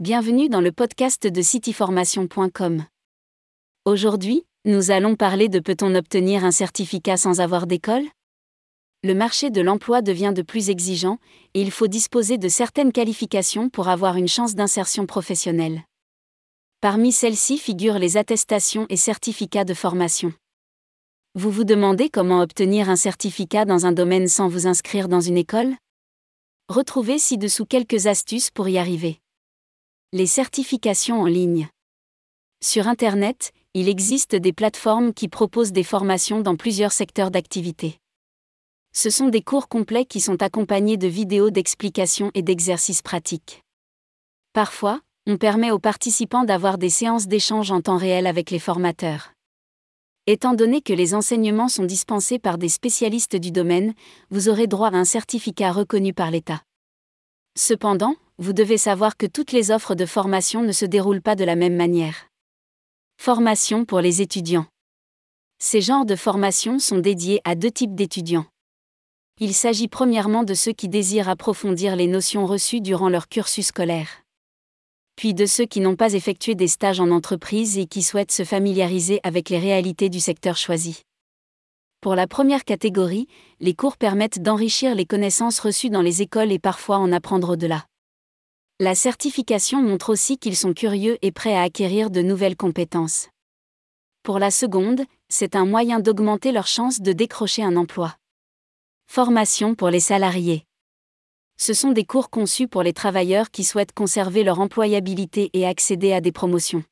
Bienvenue dans le podcast de cityformation.com. Aujourd'hui, nous allons parler de peut-on obtenir un certificat sans avoir d'école? Le marché de l'emploi devient de plus exigeant et il faut disposer de certaines qualifications pour avoir une chance d'insertion professionnelle. Parmi celles-ci figurent les attestations et certificats de formation. Vous vous demandez comment obtenir un certificat dans un domaine sans vous inscrire dans une école? Retrouvez ci-dessous quelques astuces pour y arriver. Les certifications en ligne. Sur Internet, il existe des plateformes qui proposent des formations dans plusieurs secteurs d'activité. Ce sont des cours complets qui sont accompagnés de vidéos d'explications et d'exercices pratiques. Parfois, on permet aux participants d'avoir des séances d'échange en temps réel avec les formateurs. Étant donné que les enseignements sont dispensés par des spécialistes du domaine, vous aurez droit à un certificat reconnu par l'État. Cependant, vous devez savoir que toutes les offres de formation ne se déroulent pas de la même manière. Formation pour les étudiants. Ces genres de formations sont dédiés à deux types d'étudiants. Il s'agit premièrement de ceux qui désirent approfondir les notions reçues durant leur cursus scolaire puis de ceux qui n'ont pas effectué des stages en entreprise et qui souhaitent se familiariser avec les réalités du secteur choisi. Pour la première catégorie, les cours permettent d'enrichir les connaissances reçues dans les écoles et parfois en apprendre au-delà. La certification montre aussi qu'ils sont curieux et prêts à acquérir de nouvelles compétences. Pour la seconde, c'est un moyen d'augmenter leurs chances de décrocher un emploi. Formation pour les salariés ce sont des cours conçus pour les travailleurs qui souhaitent conserver leur employabilité et accéder à des promotions.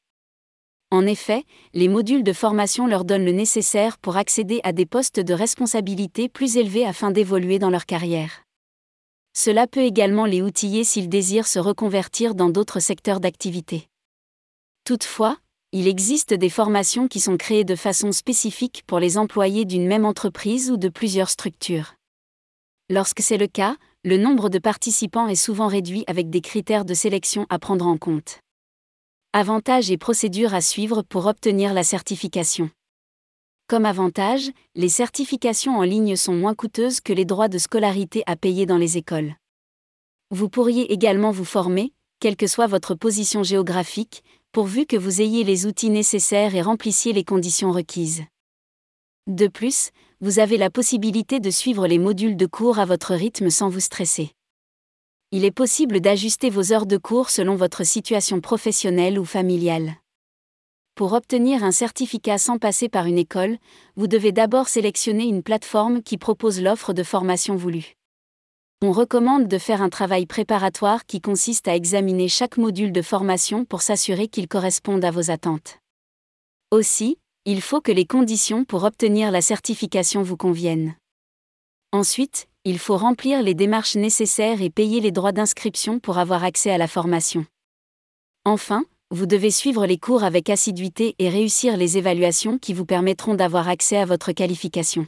En effet, les modules de formation leur donnent le nécessaire pour accéder à des postes de responsabilité plus élevés afin d'évoluer dans leur carrière. Cela peut également les outiller s'ils désirent se reconvertir dans d'autres secteurs d'activité. Toutefois, il existe des formations qui sont créées de façon spécifique pour les employés d'une même entreprise ou de plusieurs structures. Lorsque c'est le cas, le nombre de participants est souvent réduit avec des critères de sélection à prendre en compte. Avantages et procédures à suivre pour obtenir la certification. Comme avantage, les certifications en ligne sont moins coûteuses que les droits de scolarité à payer dans les écoles. Vous pourriez également vous former, quelle que soit votre position géographique, pourvu que vous ayez les outils nécessaires et remplissiez les conditions requises. De plus, vous avez la possibilité de suivre les modules de cours à votre rythme sans vous stresser. Il est possible d'ajuster vos heures de cours selon votre situation professionnelle ou familiale. Pour obtenir un certificat sans passer par une école, vous devez d'abord sélectionner une plateforme qui propose l'offre de formation voulue. On recommande de faire un travail préparatoire qui consiste à examiner chaque module de formation pour s'assurer qu'il corresponde à vos attentes. Aussi, il faut que les conditions pour obtenir la certification vous conviennent. Ensuite, il faut remplir les démarches nécessaires et payer les droits d'inscription pour avoir accès à la formation. Enfin, vous devez suivre les cours avec assiduité et réussir les évaluations qui vous permettront d'avoir accès à votre qualification.